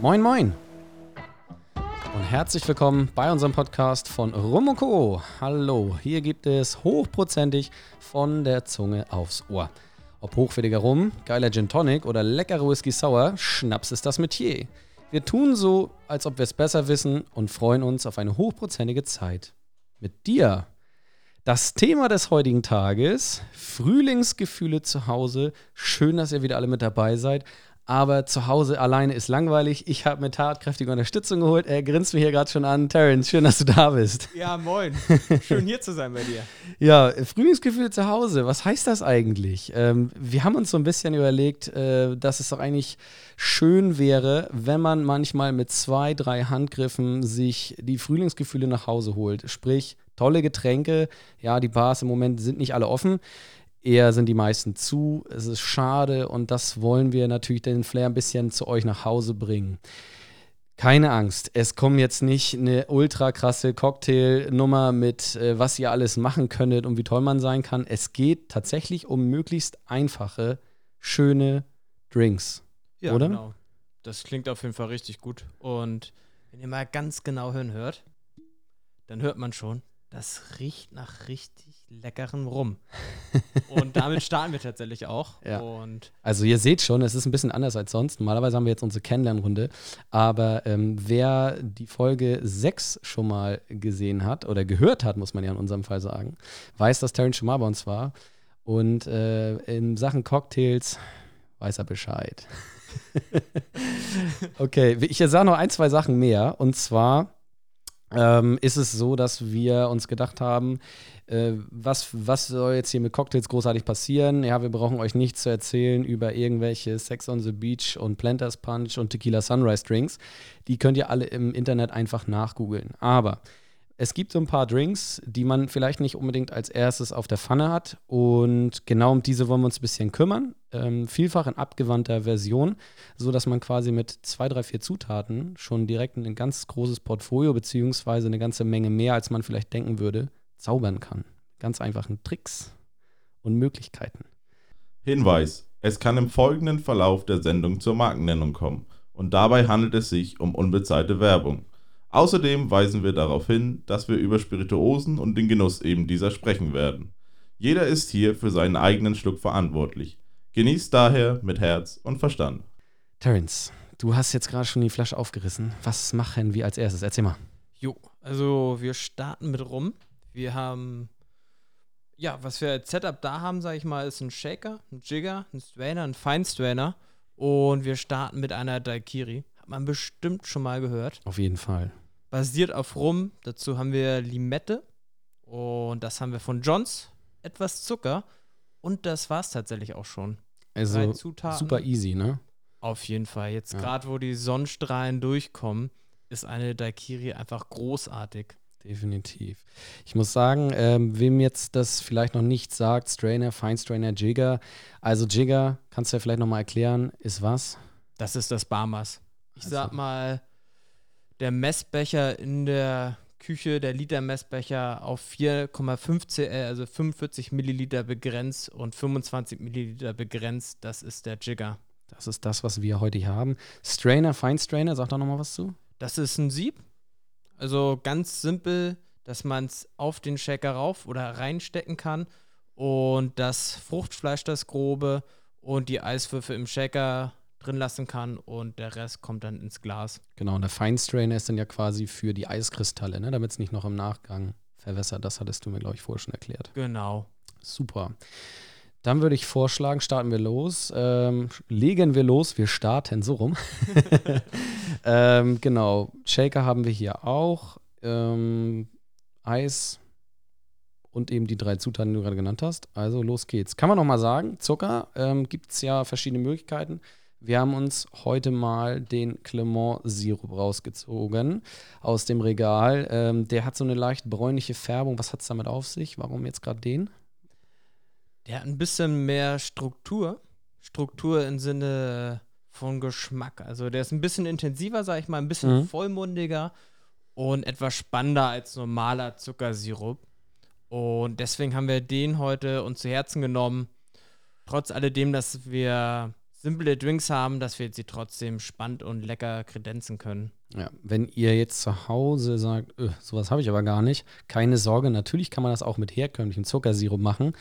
Moin, moin. Und herzlich willkommen bei unserem Podcast von Rum Co. Hallo, hier gibt es hochprozentig von der Zunge aufs Ohr. Ob hochwertiger Rum, geiler Gin Tonic oder leckerer Whisky Sour, Schnaps ist das Metier. Wir tun so, als ob wir es besser wissen und freuen uns auf eine hochprozentige Zeit. Mit dir. Das Thema des heutigen Tages: Frühlingsgefühle zu Hause. Schön, dass ihr wieder alle mit dabei seid aber zu Hause alleine ist langweilig. Ich habe mir tatkräftige Unterstützung geholt. Er grinst mich hier gerade schon an. Terence, schön, dass du da bist. Ja, moin. Schön hier zu sein bei dir. Ja, Frühlingsgefühle zu Hause. Was heißt das eigentlich? Ähm, wir haben uns so ein bisschen überlegt, äh, dass es doch eigentlich schön wäre, wenn man manchmal mit zwei, drei Handgriffen sich die Frühlingsgefühle nach Hause holt. Sprich, tolle Getränke. Ja, die Bars im Moment sind nicht alle offen eher sind die meisten zu. Es ist schade und das wollen wir natürlich den Flair ein bisschen zu euch nach Hause bringen. Keine Angst, es kommt jetzt nicht eine ultra krasse Cocktailnummer mit, äh, was ihr alles machen könntet und wie toll man sein kann. Es geht tatsächlich um möglichst einfache, schöne Drinks. Ja, oder? genau. Das klingt auf jeden Fall richtig gut. Und wenn ihr mal ganz genau hören hört, dann hört man schon, das riecht nach richtig leckerem Rum. und damit starten wir tatsächlich auch. Ja. Und Also ihr seht schon, es ist ein bisschen anders als sonst. Normalerweise haben wir jetzt unsere Kennenlernrunde. Aber ähm, wer die Folge 6 schon mal gesehen hat oder gehört hat, muss man ja in unserem Fall sagen, weiß, dass Terence schon mal bei uns war. Und äh, in Sachen Cocktails weiß er Bescheid. okay, ich sage noch ein, zwei Sachen mehr. Und zwar ähm, ist es so, dass wir uns gedacht haben, äh, was, was soll jetzt hier mit Cocktails großartig passieren? Ja, wir brauchen euch nichts zu erzählen über irgendwelche Sex on the Beach und Planters Punch und Tequila Sunrise Drinks. Die könnt ihr alle im Internet einfach nachgoogeln. Aber es gibt so ein paar Drinks, die man vielleicht nicht unbedingt als erstes auf der Pfanne hat. Und genau um diese wollen wir uns ein bisschen kümmern. Ähm, vielfach in abgewandter Version, so dass man quasi mit zwei, drei, vier Zutaten schon direkt ein ganz großes Portfolio beziehungsweise eine ganze Menge mehr, als man vielleicht denken würde, zaubern kann. Ganz einfachen Tricks und Möglichkeiten. Hinweis: Es kann im folgenden Verlauf der Sendung zur Markennennung kommen und dabei handelt es sich um unbezahlte Werbung. Außerdem weisen wir darauf hin, dass wir über Spirituosen und den Genuss eben dieser sprechen werden. Jeder ist hier für seinen eigenen Schluck verantwortlich. Genießt daher mit Herz und Verstand. Terence, du hast jetzt gerade schon die Flasche aufgerissen. Was machen wir als erstes? Erzähl mal. jo, also wir starten mit Rum. Wir haben, ja, was wir als Setup da haben, sage ich mal, ist ein Shaker, ein Jigger, ein Strainer, ein Feinstrainer. Und wir starten mit einer Daiquiri. Hat man bestimmt schon mal gehört. Auf jeden Fall. basiert auf Rum. Dazu haben wir Limette und das haben wir von Johns. Etwas Zucker und das war es tatsächlich auch schon. Also super easy, ne? Auf jeden Fall. Jetzt Ja. gerade, wo die Sonnenstrahlen durchkommen, ist eine Daiquiri einfach großartig. Definitiv. Ich muss sagen, ähm, wem jetzt das vielleicht noch nicht sagt, Strainer, Feinstrainer, Jigger. Also Jigger, kannst du ja vielleicht nochmal erklären, ist was? Das ist das Barmaß. Ich Also- sag mal, der Messbecher in der Küche, der Liter-Messbecher auf 4,5 cl, also 45 Milliliter begrenzt und 25 Milliliter begrenzt, das ist der Jigger. Das ist das, was wir heute hier haben. Strainer, Feinstrainer, sag doch nochmal was zu. Das ist ein Sieb. Also ganz simpel, dass man es auf den Shaker rauf oder reinstecken kann und das Fruchtfleisch, das grobe und die Eiswürfel im Shaker drin lassen kann und der Rest kommt dann ins Glas. Genau, und der Feinstrainer ist dann ja quasi für die Eiskristalle, ne? damit es nicht noch im Nachgang verwässert. Das hattest du mir, glaube ich, vorher schon erklärt. Genau. Super. Dann würde ich vorschlagen, starten wir los. Ähm, legen wir los, wir starten so rum. ähm, genau, Shaker haben wir hier auch. Ähm, Eis und eben die drei Zutaten, die du gerade genannt hast. Also los geht's. Kann man noch mal sagen, Zucker ähm, gibt es ja verschiedene Möglichkeiten. Wir haben uns heute mal den Clement-Sirup rausgezogen aus dem Regal. Ähm, der hat so eine leicht bräunliche Färbung. Was hat es damit auf sich? Warum jetzt gerade den? Der hat ein bisschen mehr Struktur. Struktur im Sinne von Geschmack. Also der ist ein bisschen intensiver, sag ich mal, ein bisschen Mhm. vollmundiger und etwas spannender als normaler Zuckersirup. Und deswegen haben wir den heute uns zu Herzen genommen. Trotz alledem, dass wir simple Drinks haben, dass wir sie trotzdem spannend und lecker kredenzen können. Ja, wenn ihr jetzt zu Hause sagt, öh, sowas habe ich aber gar nicht, keine Sorge, natürlich kann man das auch mit herkömmlichem Zuckersirup machen.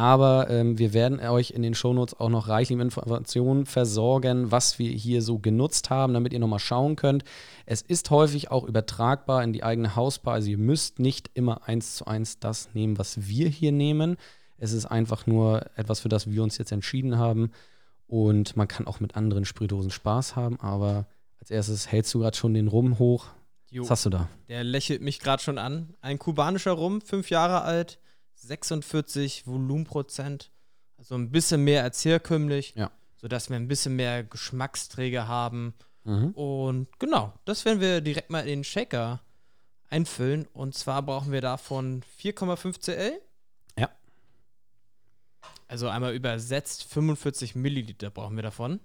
Aber ähm, wir werden euch in den Shownotes auch noch reichlich mit Informationen versorgen, was wir hier so genutzt haben, damit ihr nochmal schauen könnt. Es ist häufig auch übertragbar in die eigene Hausbar. Also ihr müsst nicht immer eins zu eins das nehmen, was wir hier nehmen. Es ist einfach nur etwas, für das wir uns jetzt entschieden haben. Und man kann auch mit anderen Sprühdosen Spaß haben. Aber als erstes hältst du gerade schon den Rum hoch. Jo, Was hast du da? der lächelt mich gerade schon an. Ein kubanischer Rum, fünf Jahre alt, 46 Volumenprozent. Also ein bisschen mehr als herkömmlich. Ja. Sodass wir ein bisschen mehr Geschmacksträger haben. Mhm. Und genau, das werden wir direkt mal in den Shaker einfüllen. Und zwar brauchen wir davon 4,5 CL. Ja. Also einmal übersetzt 45 Milliliter brauchen wir davon.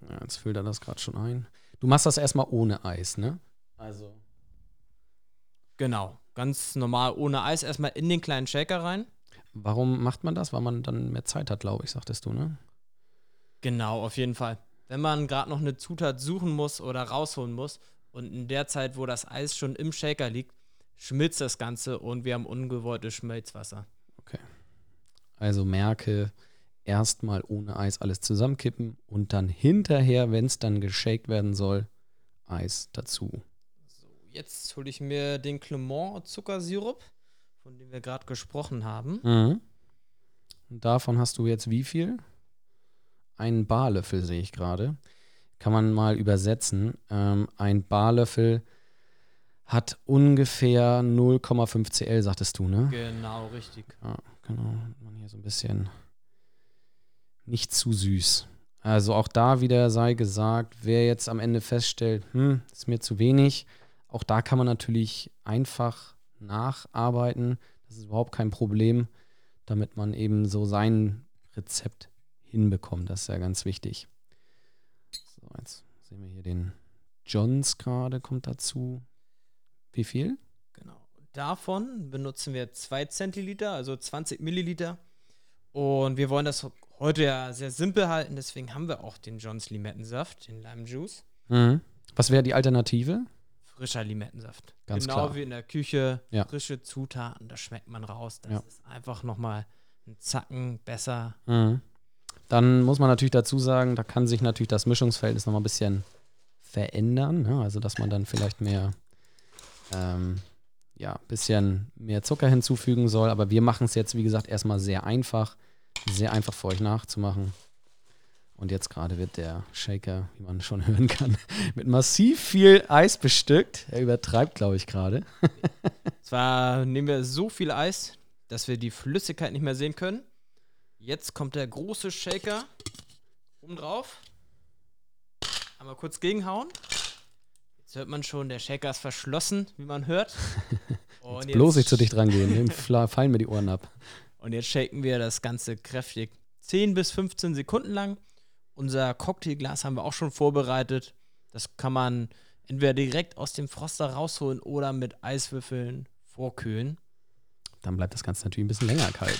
Ja, jetzt füllt er das gerade schon ein. Du machst das erstmal ohne Eis, ne? Also. Genau, ganz normal ohne Eis erstmal in den kleinen Shaker rein. Warum macht man das? Weil man dann mehr Zeit hat, glaube ich, sagtest du, ne? Genau, auf jeden Fall. Wenn man gerade noch eine Zutat suchen muss oder rausholen muss und in der Zeit, wo das Eis schon im Shaker liegt, schmilzt das Ganze und wir haben ungewolltes Schmelzwasser. Also merke, erstmal ohne Eis alles zusammenkippen und dann hinterher, wenn es dann geshakt werden soll, Eis dazu. Jetzt hole ich mir den Clement Zuckersirup, von dem wir gerade gesprochen haben. Mhm. Und davon hast du jetzt wie viel? Einen Barlöffel sehe ich gerade. Kann man mal übersetzen. Ähm, ein Barlöffel hat ungefähr 0,5 CL, sagtest du, ne? Genau, richtig. Ja, genau. Man hier so ein bisschen nicht zu süß. Also auch da wieder sei gesagt, wer jetzt am Ende feststellt, hm, ist mir zu wenig, auch da kann man natürlich einfach nacharbeiten. Das ist überhaupt kein Problem, damit man eben so sein Rezept hinbekommt. Das ist ja ganz wichtig. So, jetzt sehen wir hier den Johns gerade, kommt dazu. Wie viel? Genau. Davon benutzen wir 2 Zentiliter, also 20 Milliliter. Und wir wollen das heute ja sehr simpel halten, deswegen haben wir auch den Johns Limettensaft, den Lime Juice. Mhm. Was wäre die Alternative? Frischer Limettensaft. Ganz genau klar. wie in der Küche, Ja. frische Zutaten, das schmeckt man raus. Das Ja. ist einfach nochmal ein Zacken besser. Mhm. Dann muss man natürlich dazu sagen, da kann sich natürlich das Mischungsverhältnis nochmal ein bisschen verändern. Ne? Also, dass man dann vielleicht mehr, ähm, ja, ein bisschen mehr Zucker hinzufügen soll. Aber wir machen es jetzt, wie gesagt, erstmal sehr einfach. Sehr einfach für euch nachzumachen. Und jetzt gerade wird der Shaker, wie man schon hören kann, mit massiv viel Eis bestückt. Er übertreibt, glaube ich, gerade. Zwar nehmen wir so viel Eis, dass wir die Flüssigkeit nicht mehr sehen können. Jetzt kommt der große Shaker oben drauf. Einmal kurz gegenhauen. Jetzt hört man schon, der Shaker ist verschlossen, wie man hört. Und Bloß nicht zu dicht dran gehen, dann fla- fallen mir die Ohren ab. Und jetzt shaken wir das Ganze kräftig 10 bis 15 Sekunden lang. Unser Cocktailglas haben wir auch schon vorbereitet. Das kann man entweder direkt aus dem Froster rausholen oder mit Eiswürfeln vorkühlen. Dann bleibt das Ganze natürlich ein bisschen länger kalt.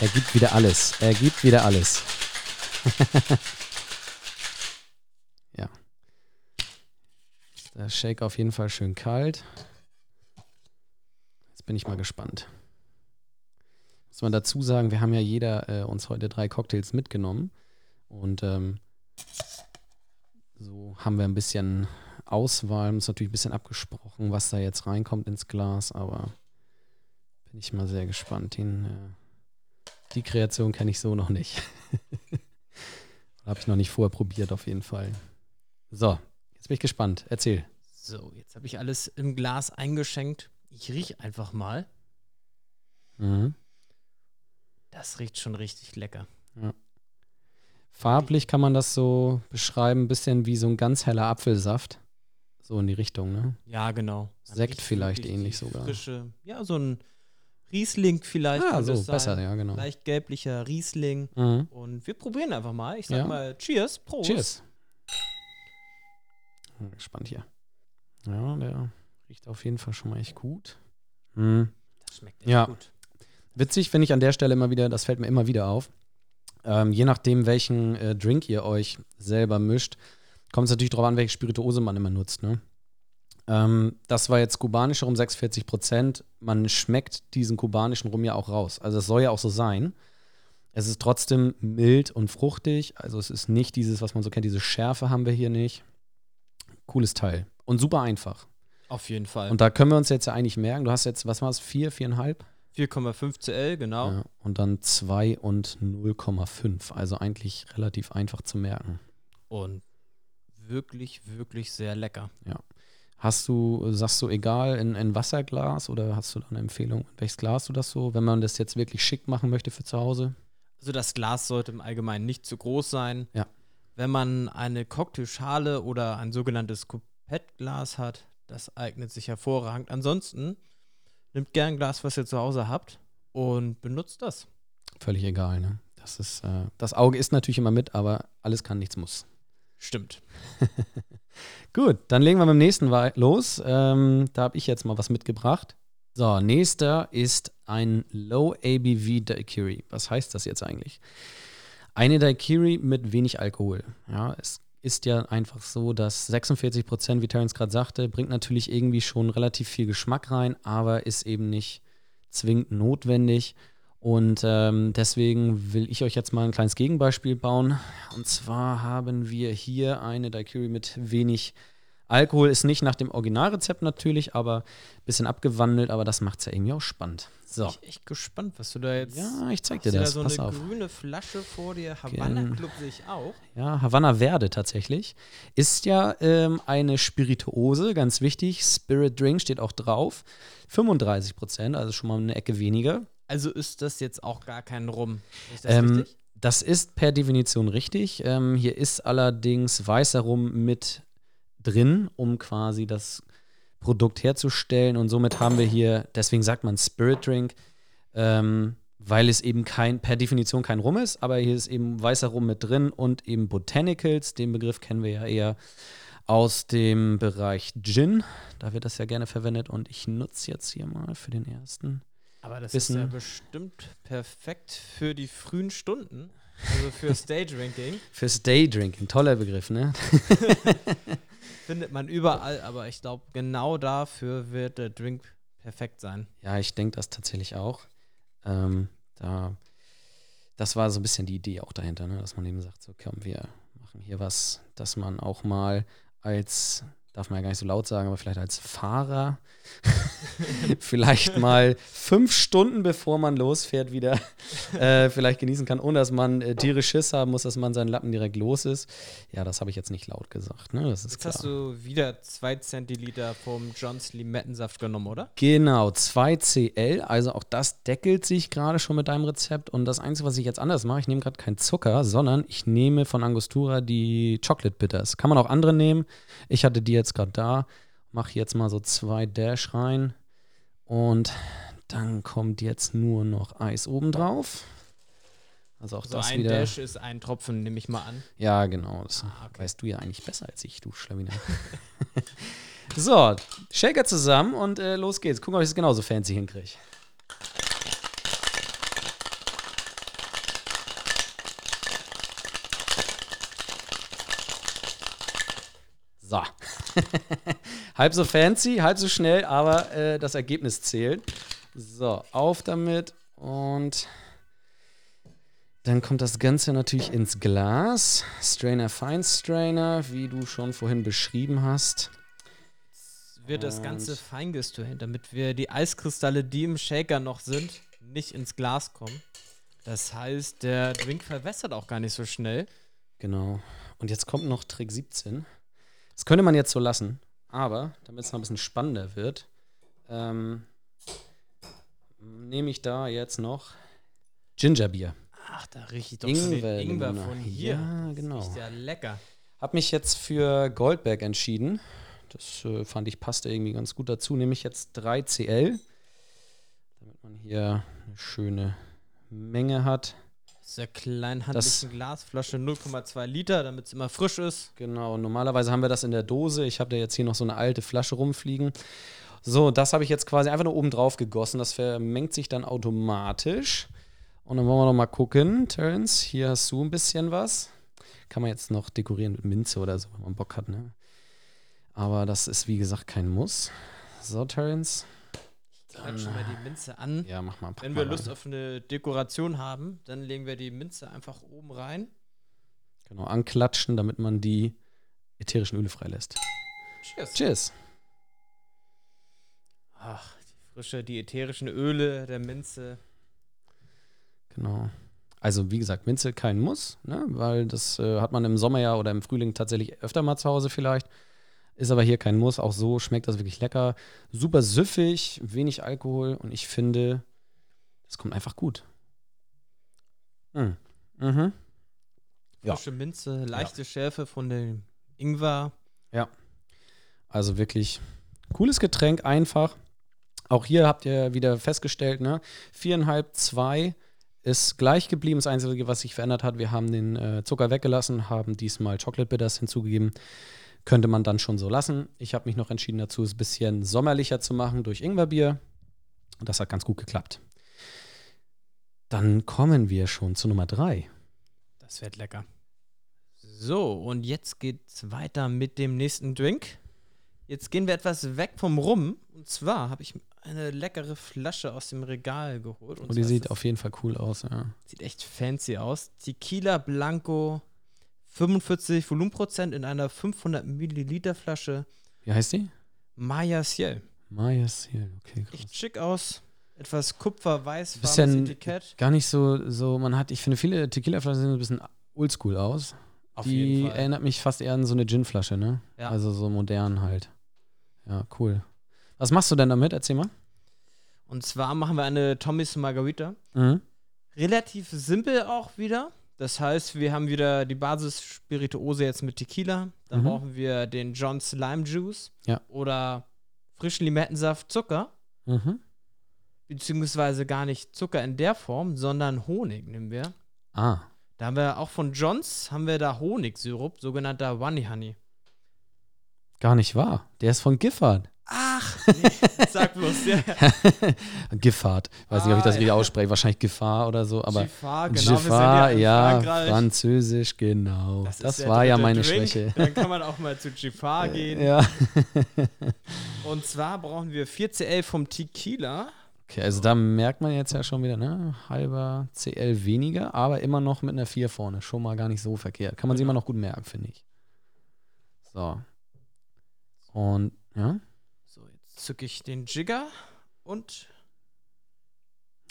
Er gibt wieder alles. Er gibt wieder alles. ja. Der Shake auf jeden Fall schön kalt. Jetzt bin ich mal gespannt. Muss man dazu sagen, wir haben ja jeder äh, uns heute drei Cocktails mitgenommen. Und ähm, so haben wir ein bisschen Auswahl, uns natürlich ein bisschen abgesprochen, was da jetzt reinkommt ins Glas, aber bin ich mal sehr gespannt. Den, äh, die Kreation kenne ich so noch nicht. Habe ich noch nicht vorher probiert, auf jeden Fall. So, jetzt bin ich gespannt. Erzähl. So, jetzt habe ich alles im Glas eingeschenkt. Ich rieche einfach mal. Mhm. Das riecht schon richtig lecker. Farblich kann man das so beschreiben, ein bisschen wie so ein ganz heller Apfelsaft. So in die Richtung, ne? Ja, genau. Man Sekt vielleicht ähnlich sogar. Frische, ja, so ein Riesling vielleicht. Ah, so, es sein. besser, ja, genau. Leicht gelblicher Riesling. Mhm. Und wir probieren einfach mal. Ich sag Ja. mal Cheers, Prost. Cheers. Bin Gespannt hier. Ja, der riecht auf jeden Fall schon mal echt gut. Mhm. Das schmeckt echt Ja. gut. Witzig finde ich an der Stelle immer wieder, das fällt mir immer wieder auf. Ähm, je nachdem, welchen äh, Drink ihr euch selber mischt, kommt es natürlich darauf an, welche Spirituose man immer nutzt. Ne? Ähm, das war jetzt kubanischer Rum 46 Prozent. Man schmeckt diesen kubanischen Rum ja auch raus. Also es soll ja auch so sein. Es ist trotzdem mild und fruchtig. Also es ist nicht dieses, was man so kennt, diese Schärfe haben wir hier nicht. Cooles Teil. Und super einfach. Auf jeden Fall. Und da können wir uns jetzt ja eigentlich merken, du hast jetzt, was war es, 4, 4,5? 4,5 CL, genau. Ja, und dann 2 und 0,5. Also eigentlich relativ einfach zu merken. Und wirklich, wirklich sehr lecker. Ja. Hast du, sagst du, egal, in, in Wasserglas oder hast du da eine Empfehlung? In welches Glas du das so, wenn man das jetzt wirklich schick machen möchte für zu Hause? Also das Glas sollte im Allgemeinen nicht zu groß sein. Ja. Wenn man eine Cocktailschale oder ein sogenanntes Coupettglas hat, das eignet sich hervorragend. Ansonsten nimmt gern ein Glas, was ihr zu Hause habt und benutzt das. Völlig egal, ne? Das ist, äh, das Auge ist natürlich immer mit, aber alles kann, nichts muss. Stimmt. Gut, dann legen wir mit dem nächsten los. Ähm, da habe ich jetzt mal was mitgebracht. So, nächster ist ein Low ABV Daiquiri. Was heißt das jetzt eigentlich? Eine Daiquiri mit wenig Alkohol. Ja, es ist ja einfach so, dass 46 Prozent, wie Terence gerade sagte, bringt natürlich irgendwie schon relativ viel Geschmack rein, aber ist eben nicht zwingend notwendig. Und ähm, deswegen will ich euch jetzt mal ein kleines Gegenbeispiel bauen. Und zwar haben wir hier eine Daiquiri mit wenig Alkohol. Ist nicht nach dem Originalrezept natürlich, aber ein bisschen abgewandelt, aber das macht es ja irgendwie auch spannend. So. Ich bin echt gespannt, was du da jetzt. Ja, ich zeig dir du da das. so Pass eine auf. grüne Flasche vor dir. Havanna Gen- Club sehe ich auch. Ja, Havanna Verde tatsächlich. Ist ja ähm, eine Spirituose, ganz wichtig. Spirit Drink steht auch drauf. 35 Prozent, also schon mal eine Ecke weniger. Also ist das jetzt auch gar kein Rum. Ist das Ähm, richtig? Das ist per Definition richtig. Ähm, hier ist allerdings weißer Rum mit drin, um quasi das Produkt herzustellen. Und somit haben wir hier, deswegen sagt man Spirit Drink, ähm, weil es eben kein, per Definition kein Rum ist, aber hier ist eben weißer Rum mit drin und eben Botanicals. Den Begriff kennen wir ja eher aus dem Bereich Gin. Da wird das ja gerne verwendet. Und ich nutze jetzt hier mal für den ersten. Aber das Wissen- ist ja bestimmt perfekt für die frühen Stunden. Also fürs Daydrinking. Fürs Daydrinking. Toller Begriff, ne? Findet man überall, aber ich glaube, genau dafür wird der Drink perfekt sein. Ja, ich denke das tatsächlich auch. Ähm, da, das war so ein bisschen die Idee auch dahinter, ne? dass man eben sagt, so komm, wir machen hier was, dass man auch mal als, darf man ja gar nicht so laut sagen, aber vielleicht als Fahrer vielleicht mal fünf Stunden bevor man losfährt wieder äh, vielleicht genießen kann, ohne dass man äh, tierisch Schiss haben muss, dass man seinen Lappen direkt los ist. Ja, das habe ich jetzt nicht laut gesagt, ne? das ist Jetzt klar. hast du wieder zwei Zentiliter vom Johns Limettensaft genommen, oder? Genau, 2CL, also auch das deckelt sich gerade schon mit deinem Rezept. Und das Einzige, was ich jetzt anders mache, ich nehme gerade keinen Zucker, sondern ich nehme von Angostura die Chocolate Bitters. Kann man auch andere nehmen. Ich hatte die jetzt gerade da. Mache jetzt mal so zwei Dash rein. Und dann kommt jetzt nur noch Eis obendrauf. Also auch So das ein wieder. Dash ist ein Tropfen, nehme ich mal an. Ja, genau. Das Ah, okay. weißt du ja eigentlich besser als ich, du Schlawiner. so, Shaker zusammen und äh, los geht's. Gucken, ob ich es genauso fancy hinkriege. So. halb so fancy, halb so schnell, aber äh, das Ergebnis zählt. So, auf damit und dann kommt das Ganze natürlich ins Glas. Strainer Fine Strainer, wie du schon vorhin beschrieben hast. Wird das Und- Ganze fein gestöhnt, damit wir die Eiskristalle, die im Shaker noch sind, nicht ins Glas kommen. Das heißt, der Drink verwässert auch gar nicht so schnell. Genau. Und jetzt kommt noch Trick 17. Das könnte man jetzt so lassen, aber damit es noch ein bisschen spannender wird, ähm, nehme ich da jetzt noch Gingerbier. Ach, da rieche ich doch schon Ingwer, Ingwer Luna. von hier. Ja, Das genau. Riecht ja lecker. Hab mich jetzt für Goldberg entschieden. Das äh, fand ich passte irgendwie ganz gut dazu. Nehme ich jetzt 3 CL, damit man hier eine schöne Menge hat. Sehr kleinhandlichen Glasflasche, 0,2 Liter, damit es immer frisch ist. Genau, normalerweise haben wir das in der Dose. Ich habe da jetzt hier noch so eine alte Flasche rumfliegen. So, das habe ich jetzt quasi einfach nur oben drauf gegossen. Das vermengt sich dann automatisch. Und dann wollen wir noch mal gucken, Terence. Hier hast du ein bisschen was. Kann man jetzt noch dekorieren mit Minze oder so, wenn man Bock hat, ne? Aber das ist, wie gesagt, kein Muss. So, Terence. Klatsch schon mal die Minze an. Ja, mach mal. Wenn mal wir Lust rein. auf eine Dekoration haben, dann legen wir die Minze einfach oben rein. Genau, anklatschen, damit man die ätherischen Öle freilässt. Cheers. Cheers. Ach, die frische, die ätherischen Öle der Minze. Genau. Also, wie gesagt, Minze kein Muss, ne? weil das äh, hat man im Sommer ja oder im Frühling tatsächlich öfter mal zu Hause vielleicht. Ist aber hier kein Muss. Auch so schmeckt das wirklich lecker. Super süffig, wenig Alkohol und ich finde, das kommt einfach gut. Mhm. Mhm. Ja. Frische Minze, leichte Schärfe von dem Ingwer. Also wirklich cooles Getränk, einfach. Auch hier habt ihr wieder festgestellt, ne? Viereinhalb, zwei ist gleich geblieben. Das Einzige, was sich verändert hat, wir haben den äh, Zucker weggelassen, haben diesmal Chocolate Bitters hinzugegeben. Könnte man dann schon so lassen. Ich habe mich noch entschieden dazu, es ein bisschen sommerlicher zu machen durch Ingwerbier. Und das hat ganz gut geklappt. Dann kommen wir schon zu Nummer drei. Das wird lecker. So, und jetzt geht's weiter mit dem nächsten Drink. Jetzt gehen wir etwas weg vom Rum. Und zwar habe ich eine leckere Flasche aus dem Regal geholt. Und die zwar sieht ist auf jeden Fall cool aus, ja. sieht echt fancy aus. Tequila Blanco, 45 Volumenprozent in einer 500 Milliliter Flasche. Wie heißt die? Maya Ciel. Maya Seal, okay, krass. Echt schick aus. Etwas kupferweiß Bisschen- Etikett. Gar nicht so, so, man hat, ich finde, viele Tequila-Flaschen sehen so ein bisschen oldschool aus. Auf die jeden Fall. erinnert mich fast eher an so eine Gin-Flasche, ne? Ja. Also so modern halt. Ja, cool. Was machst du denn damit? Erzähl mal. Und zwar machen wir eine Tommy's Margarita. Mhm. relativ simpel auch wieder. Das heißt, wir haben wieder die Basis-Spirituose jetzt mit Tequila. Dann Mhm. brauchen wir den John's Lime Juice Ja. oder frischen Limettensaft, Zucker. Mhm. Beziehungsweise gar nicht Zucker in der Form, sondern Honig nehmen wir. Ah, Da haben wir auch von John's haben wir da Honigsirup, sogenannter Honey Honey. gar nicht wahr. Der ist von Giffard. Nee, sag bloß, ja. Giffard. Weiß nicht, ob ich das Ah, richtig ja. ausspreche. Wahrscheinlich Gefahr oder so, aber. Giffard, genau, wir sind Giffard, ja, Frankreich. Französisch, genau. Das, der war ja meine Drink. Schwäche. Dann kann man auch mal zu Giffard gehen. Ja. Und zwar brauchen wir 4 CL vom Tequila. Okay, also da merkt man jetzt ja schon wieder, ne? Halber CL weniger, aber immer noch mit einer 4 vorne. Schon mal gar nicht so verkehrt. Kann man sich Genau. immer noch gut merken, finde ich. So. Und, ja. Zücke ich den Jigger und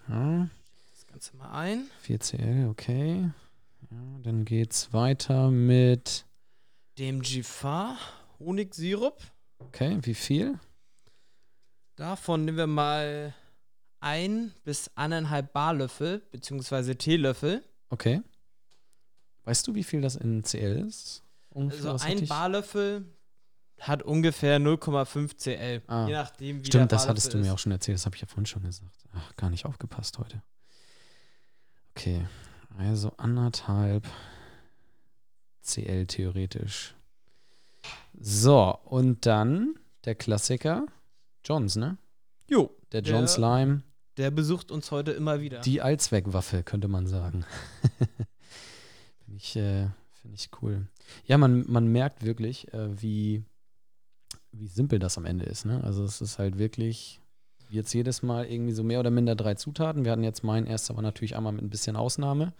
ja das Ganze mal ein. 4 CL, okay. Ja, dann geht's weiter mit, Dem Giffard Honigsirup. okay, wie viel? Davon nehmen wir mal ein bis eineinhalb Barlöffel beziehungsweise Teelöffel. Okay. Weißt du, wie viel das in CL ist? Ungefähr, Also ein? Barlöffel hat ungefähr 0,5 CL. Ah. Je nachdem, wie Stimmt, das hattest du mir auch schon erzählt. Das habe ich ja vorhin schon gesagt. Ach, gar nicht aufgepasst heute. Okay, also anderthalb CL theoretisch. So, und dann der Klassiker Johns, ne? Jo, Der Johns Lime, der besucht uns heute immer wieder. die Allzweckwaffe, könnte man sagen. Finde ich, äh, find ich cool. Ja, man, man merkt wirklich, äh, wie, wie simpel das am Ende ist. Ne? Also es ist halt wirklich jetzt jedes Mal irgendwie so mehr oder minder drei Zutaten. Wir hatten jetzt meinen erst, aber natürlich einmal mit ein bisschen Ausnahme.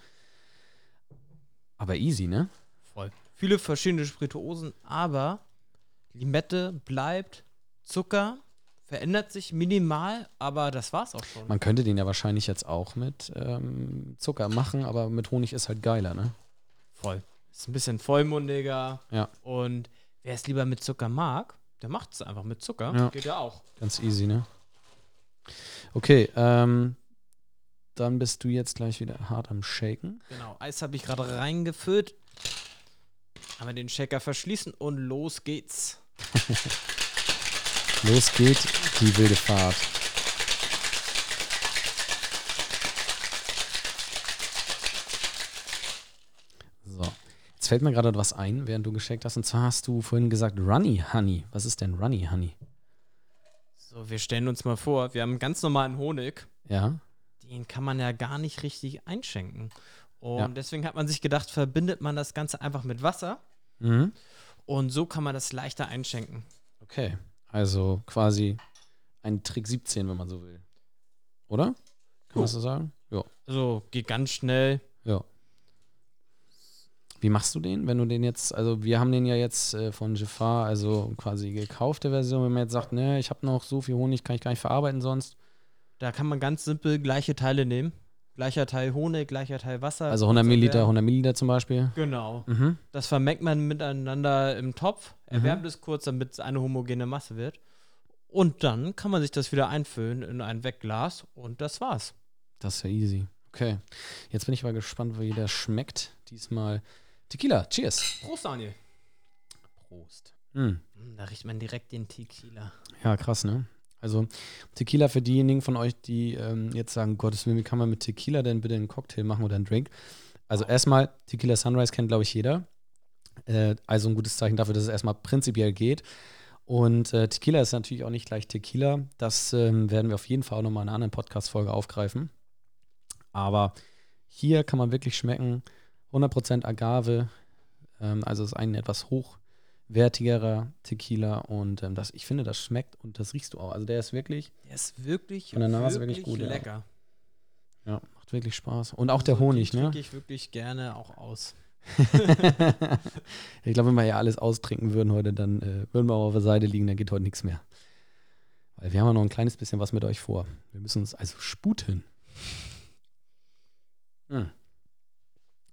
Aber easy, ne? Voll. Viele verschiedene Spirituosen, aber Limette bleibt, Zucker verändert sich minimal, aber das war's auch schon. Man könnte den ja wahrscheinlich jetzt auch mit ähm, Zucker machen, aber mit Honig ist halt geiler, ne? Voll. Ist ein bisschen vollmundiger. Ja. Und wer es lieber mit Zucker mag, der macht es einfach mit Zucker. Ja. Geht ja auch. Ganz easy, ne? Okay, ähm, dann bist du jetzt gleich wieder hart am Shaken. Genau. Eis habe ich gerade reingefüllt. Haben wir den Shaker verschließen und los geht's. Los geht die wilde Fahrt. So, jetzt fällt mir gerade was ein, während du geschickt hast. Und zwar hast du vorhin gesagt Runny Honey. Was ist denn Runny Honey? So So, wir stellen uns mal vor, wir haben einen ganz normalen Honig. Ja. Den kann man ja gar nicht richtig einschenken. Und Ja. deswegen hat man sich gedacht, verbindet man das Ganze einfach mit Wasser. Mhm. Und so kann man das leichter einschenken. Okay. Also quasi ein Trick 17, wenn man so will. Oder? Kann man so sagen? Ja. Also geht ganz schnell. Ja. Wie machst du den, wenn du den jetzt, also wir haben den ja jetzt äh, von Jafar, also quasi gekaufte Version, wenn man jetzt sagt, ne, ich habe noch so viel Honig, kann ich gar nicht verarbeiten sonst. Da kann man ganz simpel gleiche Teile nehmen. Gleicher Teil Honig, gleicher Teil Wasser. Also 100 und so Milliliter, der- 100 Milliliter zum Beispiel. Genau. Mhm. Das vermengt man miteinander im Topf, erwärmt Mhm. es kurz, damit es eine homogene Masse wird. Und dann kann man sich das wieder einfüllen in ein Wegglas und das war's. Das ist ja easy. Okay. Jetzt bin ich mal gespannt, wie der schmeckt. Diesmal Tequila. Cheers. Prost, Daniel. Prost. Hm, Da riecht man direkt den Tequila. Ja, krass, ne? Also Tequila für diejenigen von euch, die ähm, jetzt sagen, Gottes Willen, wie kann man mit Tequila denn bitte einen Cocktail machen oder einen Drink? Also erstmal, Tequila Sunrise kennt, glaube ich, jeder. Äh, also ein gutes Zeichen dafür, dass es erstmal prinzipiell geht. Und äh, Tequila ist natürlich auch nicht gleich Tequila. Das ähm, werden wir auf jeden Fall auch nochmal in einer anderen Podcast-Folge aufgreifen. Aber hier kann man wirklich schmecken, 100% Agave. Ähm, also es ist ein etwas hochwertigerer Tequila. Und ähm, das, ich finde, das schmeckt und das riechst du auch. Also der ist wirklich, Der ist wirklich, Von der Nase wirklich gut, ja. lecker. ja, macht wirklich Spaß. Und auch der Also, Honig, die ne? trinke ich wirklich gerne auch aus. ich glaube, wenn wir ja alles austrinken würden heute, dann äh, würden wir auch auf der Seite liegen, dann geht heute nichts mehr. Weil wir haben ja noch ein kleines bisschen was mit euch vor. Wir müssen uns also sputen. Hm.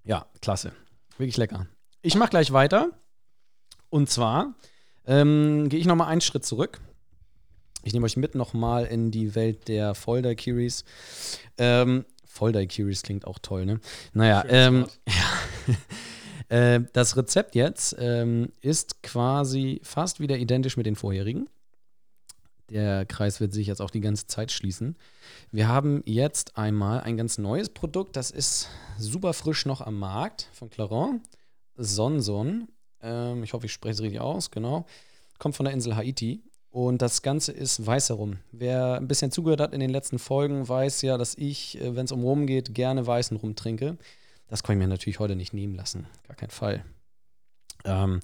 Ja, klasse. Wirklich lecker. Ich mache gleich weiter. Und zwar ähm, gehe ich nochmal einen Schritt zurück. Ich nehme euch mit nochmal in die Welt der Voll-Daiquiris. Ähm, Voll-Daiquiris klingt auch toll, ne? Naja, ähm, Wort. äh, das Rezept jetzt ähm, ist quasi fast wieder identisch mit den vorherigen. Der Kreis wird sich jetzt auch die ganze Zeit schließen. Wir haben jetzt einmal ein ganz neues Produkt, das ist super frisch noch am Markt von Clarent. Sonson. Ähm, ich hoffe, ich spreche es richtig aus, genau. Kommt von der Insel Haiti. Und das Ganze ist weißer Rum. Wer ein bisschen zugehört hat in den letzten Folgen, weiß ja, dass ich, äh, wenn es um Rum geht, gerne weißen Rum trinke. Das kann ich mir natürlich heute nicht nehmen lassen. Gar kein Fall. Ähm,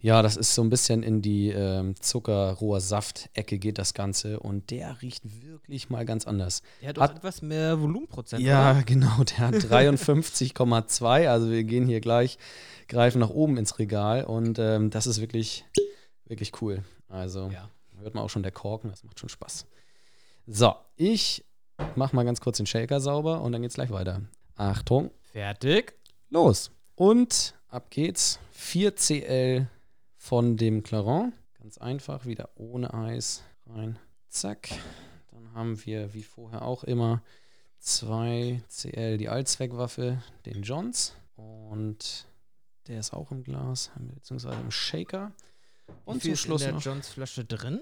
ja, das ist so ein bisschen in die ähm, Zuckerrohrsaft-Ecke geht das Ganze und der riecht wirklich mal ganz anders. Der hat Hat- auch etwas mehr Volumenprozent. Ja, oder? genau, der hat 53,2. Also wir gehen hier gleich, greifen nach oben ins Regal und ähm, das ist wirklich, wirklich cool. Also Ja. hört man auch schon der Korken, das macht schon Spaß. So, ich mach mal ganz kurz den Shaker sauber und dann geht's gleich weiter. Achtung, Fertig. los. Und ab geht's. 4cl von dem Clarent. Ganz einfach, wieder ohne Eis rein. Zack. Dann haben wir, wie vorher auch immer, 2cl die Allzweckwaffe, den Johns. Und der ist auch im Glas, beziehungsweise im Shaker. Und Und viel zum ist Schluss in der. Johns Flasche drin?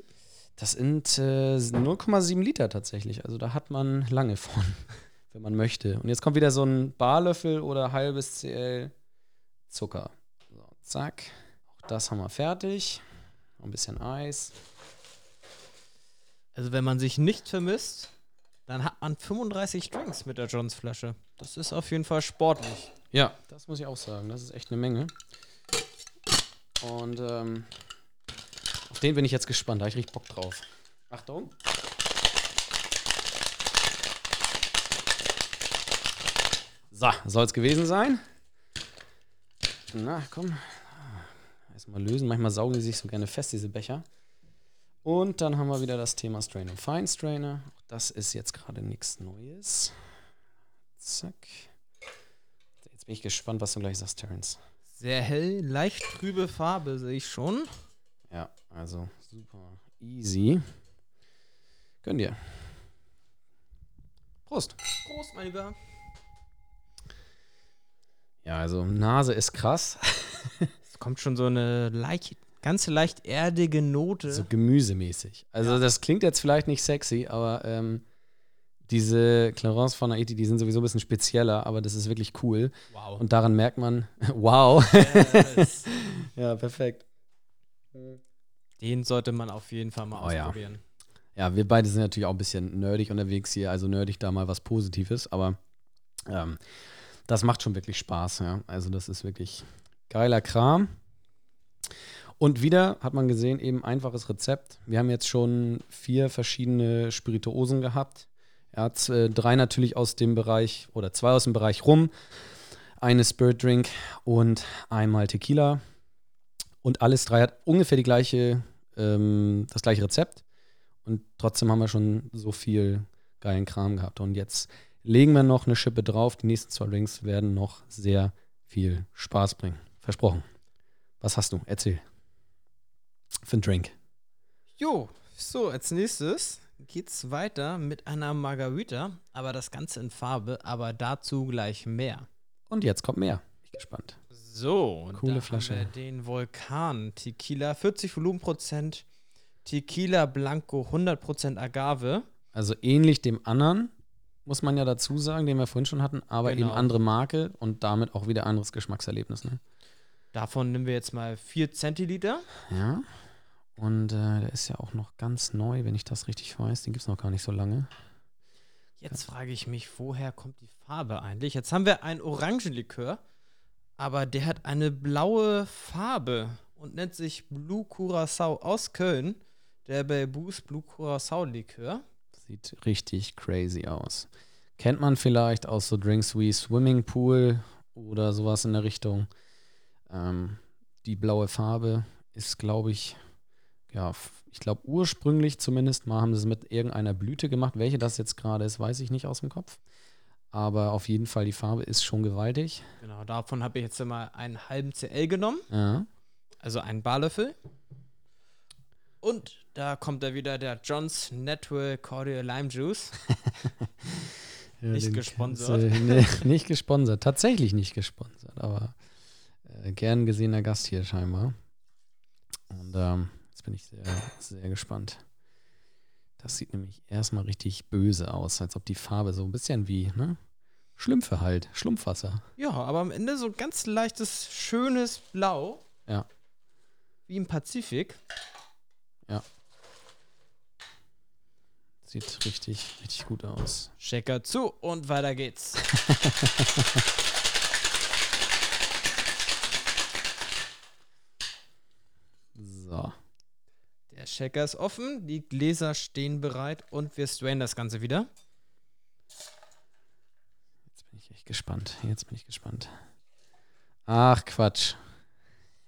Das sind äh, 0,7 Liter tatsächlich. Also da hat man lange von, wenn man möchte. Und jetzt kommt wieder so ein Barlöffel oder halbes CL Zucker. So, zack. Das haben wir fertig. Ein bisschen Eis. Also wenn man sich nicht vermisst, dann hat man 35 Drinks mit der Johns Flasche. Das ist auf jeden Fall sportlich. Ja, das muss ich auch sagen. Das ist echt eine Menge. Und ähm, auf den bin ich jetzt gespannt. Da habe ich richtig Bock drauf. Achtung. So, soll es gewesen sein? Na, komm. Erstmal lösen. Manchmal saugen die sich so gerne fest, diese Becher. Und dann haben wir wieder das Thema Strainer. Fine Strainer. Auch das ist jetzt gerade nichts Neues. Zack. Jetzt bin ich gespannt, was du gleich sagst, Terence. Sehr hell, leicht trübe Farbe sehe ich schon. Ja, also super easy. Gönn dir. Prost. Prost, mein Lieber. Ja, also Nase ist krass. Es kommt schon so eine leicht, ganz leicht erdige Note. So gemüsemäßig. Also das klingt jetzt vielleicht nicht sexy, aber ähm, diese Clarence von Haiti, die sind sowieso ein bisschen spezieller, aber das ist wirklich cool. wow. Und daran merkt man, wow. Yes. ja, perfekt. Den sollte man auf jeden Fall mal Oh ja. ausprobieren. ja, wir beide sind natürlich auch ein bisschen nerdig unterwegs hier, also nerdig da mal was Positives, aber ähm, das macht schon wirklich Spaß, ja. Also das ist wirklich geiler Kram. Und wieder hat man gesehen, eben einfaches Rezept. Wir haben jetzt schon vier verschiedene Spirituosen gehabt. Er hat äh, drei natürlich aus dem Bereich oder zwei aus dem Bereich Rum, eine Spirit Drink und einmal Tequila. Und alles drei hat ungefähr die gleiche, ähm, das gleiche Rezept. Und trotzdem haben wir schon so viel geilen Kram gehabt. Und jetzt legen wir noch eine Schippe drauf. Die nächsten zwei Drinks werden noch sehr viel Spaß bringen. Versprochen. Was hast du? Erzähl. Für einen Drink. Jo, so, als nächstes geht's weiter mit einer Margarita, aber das Ganze in Farbe, aber dazu gleich mehr. Und jetzt kommt mehr. Ich bin gespannt. So, Coole Flasche. haben wir den Vulkan Tequila, 40 Volumenprozent, Tequila Blanco, 100% Agave. Also ähnlich dem anderen, muss man ja dazu sagen, den wir vorhin schon hatten, aber Genau. eben andere Marke und damit auch wieder anderes Geschmackserlebnis. Ne? Davon nehmen wir jetzt mal 4 Zentiliter. Ja. Und äh, der ist ja auch noch ganz neu, wenn ich das richtig weiß. Den gibt es noch gar nicht so lange. Jetzt frage ich mich, woher kommt die Farbe eigentlich? Jetzt haben wir einen Orangenlikör, aber der hat eine blaue Farbe und nennt sich Blue Curacao aus Köln. Der Belbus Blue Curacao Likör. Sieht richtig crazy aus. Kennt man vielleicht aus so Drinks wie Swimming Pool oder sowas in der Richtung. Ähm, die blaue Farbe ist, glaube ich, ja, ich glaube ursprünglich zumindest mal haben sie es mit irgendeiner Blüte gemacht. Welche das jetzt gerade ist, weiß ich nicht aus dem Kopf. Aber auf jeden Fall, die Farbe ist schon gewaltig. Genau, davon habe ich jetzt mal einen halben CL genommen, Ja. also einen Barlöffel. Und da kommt da wieder der Johns Natural Cordial Lime Juice. Ja, Nicht gesponsert. du- nee, nicht gesponsert. Tatsächlich nicht gesponsert, aber gern gesehener Gast hier scheinbar. Und ähm, jetzt bin ich sehr, sehr gespannt. Das sieht nämlich erstmal richtig böse aus, als ob die Farbe so ein bisschen wie, ne? Schlümpfe halt, Schlumpfwasser. Ja, aber am Ende so ganz leichtes, schönes Blau. Ja. Wie im Pazifik. Sieht richtig, richtig gut aus. Shaker zu und weiter geht's. So. Der Shaker ist offen, die Gläser stehen bereit und wir strainen das Ganze wieder. Jetzt bin ich echt gespannt. Jetzt bin ich gespannt. Ach, Quatsch.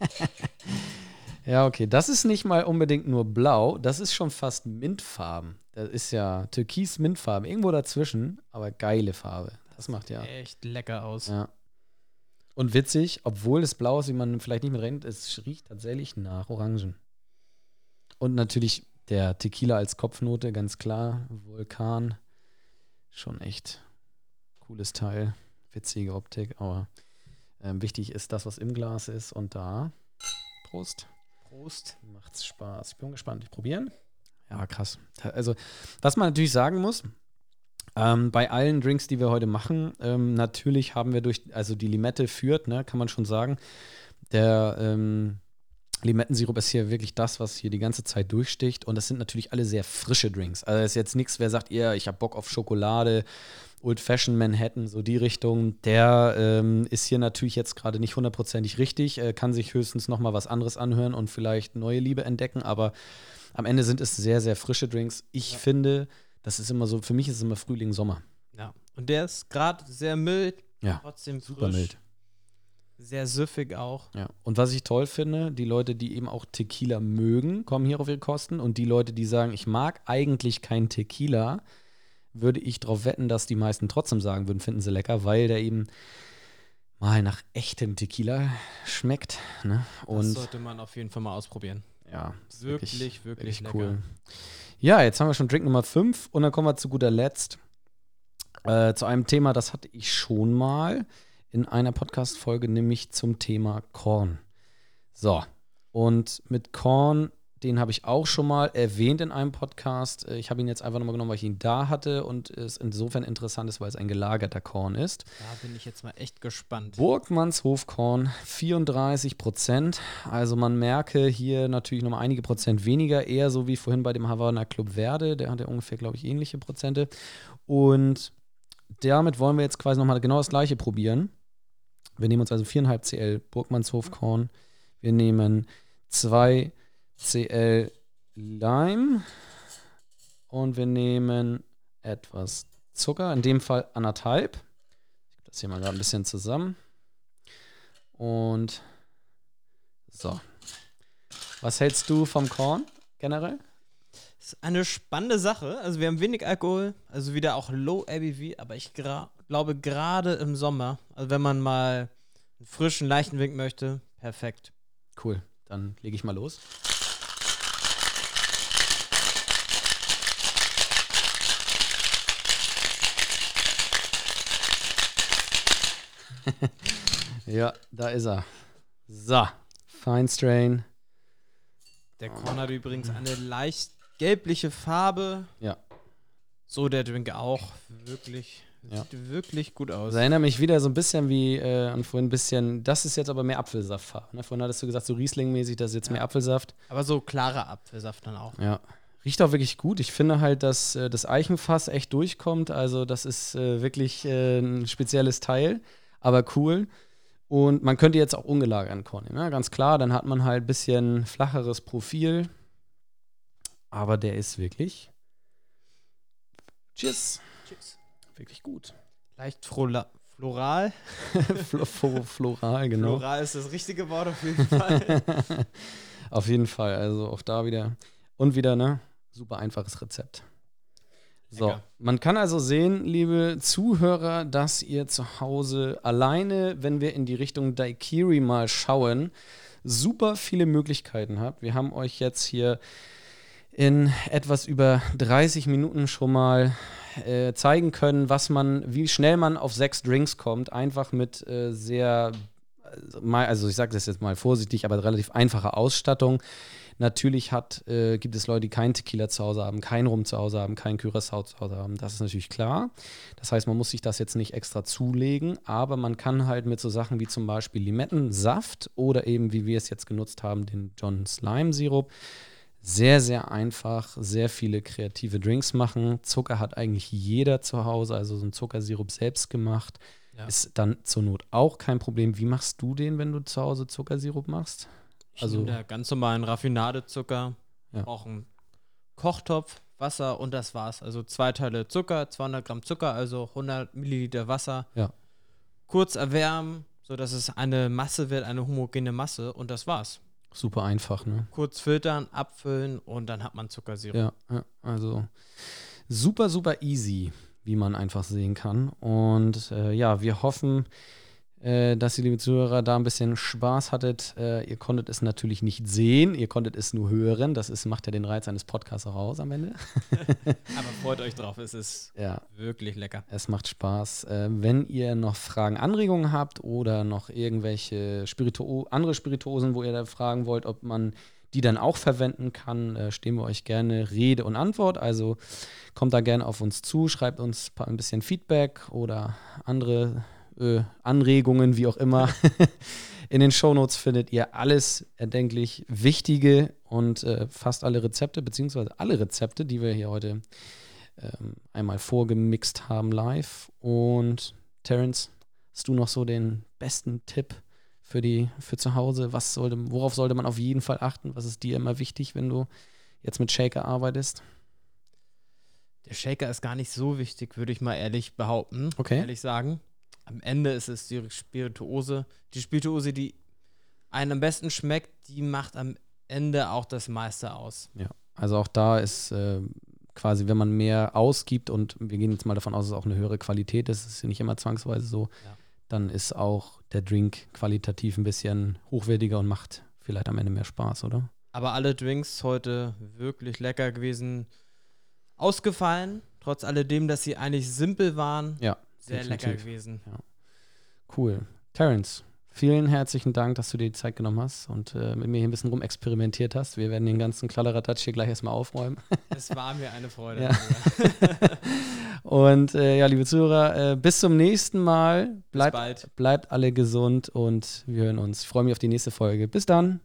ja, okay. Das ist nicht mal unbedingt nur blau. Das ist schon fast Mintfarben. Das ist ja Türkis-Mintfarben. Irgendwo dazwischen, aber geile Farbe. Das macht ja. Echt lecker aus. ja. Und witzig, obwohl es blau ist, wie man vielleicht nicht mit rennt, es riecht tatsächlich nach Orangen. Und natürlich der Tequila als Kopfnote, ganz klar. Vulkan. Schon echt cooles Teil. Witzige Optik, aber ähm, wichtig ist das, was im Glas ist. Und da, Prost, Prost. macht's Spaß. Ich bin gespannt. Ich probieren? Ja, krass. Also, was man natürlich sagen muss, ähm, bei allen Drinks, die wir heute machen, ähm, natürlich haben wir durch, also die Limette führt, ne, kann man schon sagen. Der ähm, Limettensirup ist hier wirklich das, was hier die ganze Zeit durchsticht. Und das sind natürlich alle sehr frische Drinks. Also ist jetzt nichts, wer sagt, ihr, ich habe Bock auf Schokolade, Old Fashioned Manhattan, so die Richtung. Der ähm, ist hier natürlich jetzt gerade nicht hundertprozentig richtig, äh, kann sich höchstens noch mal was anderes anhören und vielleicht neue Liebe entdecken. Aber am Ende sind es sehr, sehr frische Drinks. Ich finde, das ist immer so, für mich ist es immer Frühling, Sommer. Ja. Und der ist gerade sehr mild, Ja, trotzdem super frisch, mild. Sehr süffig auch. Ja. Und was ich toll finde, die Leute, die eben auch Tequila mögen, kommen hier auf ihre Kosten. Und die Leute, die sagen, ich mag eigentlich kein Tequila, würde ich darauf wetten, dass die meisten trotzdem sagen würden, finden sie lecker, weil der eben mal nach echtem Tequila schmeckt. Ne? das Und sollte man auf jeden Fall mal ausprobieren. ja, ist Wirklich, wirklich, lecker. cool. Ja, jetzt haben wir schon Drink Nummer 5 und dann kommen wir zu guter Letzt äh, zu einem Thema, das hatte ich schon mal in einer Podcast-Folge, nämlich zum Thema Korn. So, und mit Korn Den habe ich auch schon mal erwähnt in einem Podcast. Äh, Ich habe ihn jetzt einfach nochmal genommen, weil ich ihn da hatte und es insofern interessant ist, weil es ein gelagerter Korn ist. Da bin ich jetzt mal echt gespannt. Burgmanns Hofkorn 34 Prozent. Also man merke hier natürlich nochmal einige Prozent weniger, eher so wie vorhin bei dem Havana Club Verde. Der hat ja ungefähr, glaube ich, ähnliche Prozente. Und damit wollen wir jetzt quasi nochmal genau das gleiche probieren. Wir nehmen uns also 4,5 CL Burgmanns Hofkorn. Wir nehmen 2 CL Lime. Und wir nehmen etwas Zucker, in dem Fall anderthalb. Ich gebe das hier mal gerade ein bisschen zusammen. Und so. Was hältst du vom Korn generell? Das ist eine spannende Sache. Also wir haben wenig Alkohol, also wieder auch Low ABV, aber ich glaube gerade im Sommer, also wenn man mal einen frischen, leichten Wink möchte, perfekt. Cool. Dann lege ich mal los. ja, da ist er. So, Fine Strain. Der Korn hat übrigens eine leicht gelbliche Farbe. Ja. So der Drink auch. Wirklich, Ja. sieht wirklich gut aus. Das erinnert mich wieder so ein bisschen wie äh, an vorhin ein bisschen. Das ist jetzt aber mehr Apfelsaftfarbe. Ne? Vorhin hattest du gesagt, so Riesling-mäßig, das ist jetzt Ja. mehr Apfelsaft. Aber so klarer Apfelsaft dann auch. Ja. Riecht auch wirklich gut. Ich finde halt, dass äh, das Eichenfass echt durchkommt. Also, das ist äh, wirklich äh, ein spezielles Teil, aber cool. Und man könnte jetzt auch ungelagerten Korn nehmen. Ne? Ganz klar, dann hat man halt ein bisschen flacheres Profil. Aber der ist wirklich. Tschüss. Tschüss. Wirklich gut. Leicht frola- floral. Flo- flo- Floral, genau. Floral ist das richtige Wort auf jeden Fall. Auf jeden Fall. Also auch da wieder. Und wieder, ne? Super einfaches Rezept. So, man kann also sehen, liebe Zuhörer, dass ihr zu Hause alleine, wenn wir in die Richtung Daikiri mal schauen, super viele Möglichkeiten habt. Wir haben euch jetzt hier in etwas über 30 Minuten schon mal äh, zeigen können, was man, wie schnell man auf sechs Drinks kommt, einfach mit äh, sehr, also also ich sage das jetzt mal vorsichtig, aber relativ einfacher Ausstattung. Natürlich hat, äh, gibt es Leute, die keinen Tequila zu Hause haben, keinen Rum zu Hause haben, keinen Curacao zu Hause haben. Das ist natürlich klar. Das heißt, man muss sich das jetzt nicht extra zulegen, aber man kann halt mit so Sachen wie zum Beispiel Limettensaft oder eben, wie wir es jetzt genutzt haben, den John Slime Sirup, sehr, sehr einfach, sehr viele kreative Drinks machen. Zucker hat eigentlich jeder zu Hause, also so ein Zuckersirup selbst gemacht. Ja. Ist dann zur Not auch kein Problem. Wie machst du den, wenn du zu Hause Zuckersirup machst? Also Also- der ganz normalen Raffinadezucker, Ja. auch einen Kochtopf, Wasser und das war's. Also zwei Teile Zucker, 200 Gramm Zucker, also 100 Milliliter Wasser. Ja. Kurz erwärmen, sodass es eine Masse wird, eine homogene Masse und das war's. Super einfach, ne? Kurz filtern, abfüllen und dann hat man Zuckersirup. Ja, ja, also super, super easy, wie man einfach sehen kann. Und äh, ja, wir hoffen, äh, dass ihr, liebe Zuhörer, da ein bisschen Spaß hattet. Äh, ihr konntet es natürlich nicht sehen, ihr konntet es nur hören. Das ist, macht ja den Reiz eines Podcasts auch aus am Ende. Aber freut euch drauf, es ist Ja, wirklich lecker. es macht Spaß. Äh, wenn ihr noch Fragen, Anregungen habt oder noch irgendwelche Spirituo andere Spirituosen, wo ihr da fragen wollt, ob man die dann auch verwenden kann, äh, stehen wir euch gerne Rede und Antwort. Also kommt da gerne auf uns zu, schreibt uns ein bisschen Feedback oder andere äh, Anregungen, wie auch immer. In den Shownotes findet ihr alles erdenklich Wichtige und äh, fast alle Rezepte, beziehungsweise alle Rezepte, die wir hier heute ähm, einmal vorgemixt haben live. Und Terence, hast du noch so den besten Tipp für die für zu Hause? Was sollte, worauf sollte man auf jeden Fall achten? Was ist dir immer wichtig, wenn du jetzt mit Shaker arbeitest? Der Shaker ist gar nicht so wichtig, würde ich mal ehrlich behaupten. Okay. Ehrlich sagen. Am Ende ist es die Spirituose. Die Spirituose, die einem am besten schmeckt, die macht am Ende auch das meiste aus. Ja, also auch da ist äh, quasi, wenn man mehr ausgibt und wir gehen jetzt mal davon aus, dass es auch eine höhere Qualität ist, ist ja nicht immer zwangsweise so, Ja. dann ist auch der Drink qualitativ ein bisschen hochwertiger und macht vielleicht am Ende mehr Spaß, oder? Aber alle Drinks heute wirklich lecker gewesen. Ausgefallen, trotz alledem, dass sie eigentlich simpel waren. Ja, Sehr definitiv. lecker gewesen. Cool. Terence, Vielen herzlichen Dank, dass du dir die Zeit genommen hast und äh, mit mir hier ein bisschen rumexperimentiert hast. Wir werden den ganzen Kladderadatsch hier gleich erstmal aufräumen. Es war mir eine Freude. Ja. und äh, ja, liebe Zuhörer, äh, bis zum nächsten Mal. Bleibt, bald. bleibt alle gesund und wir hören uns. Ich freue mich auf die nächste Folge. Bis dann.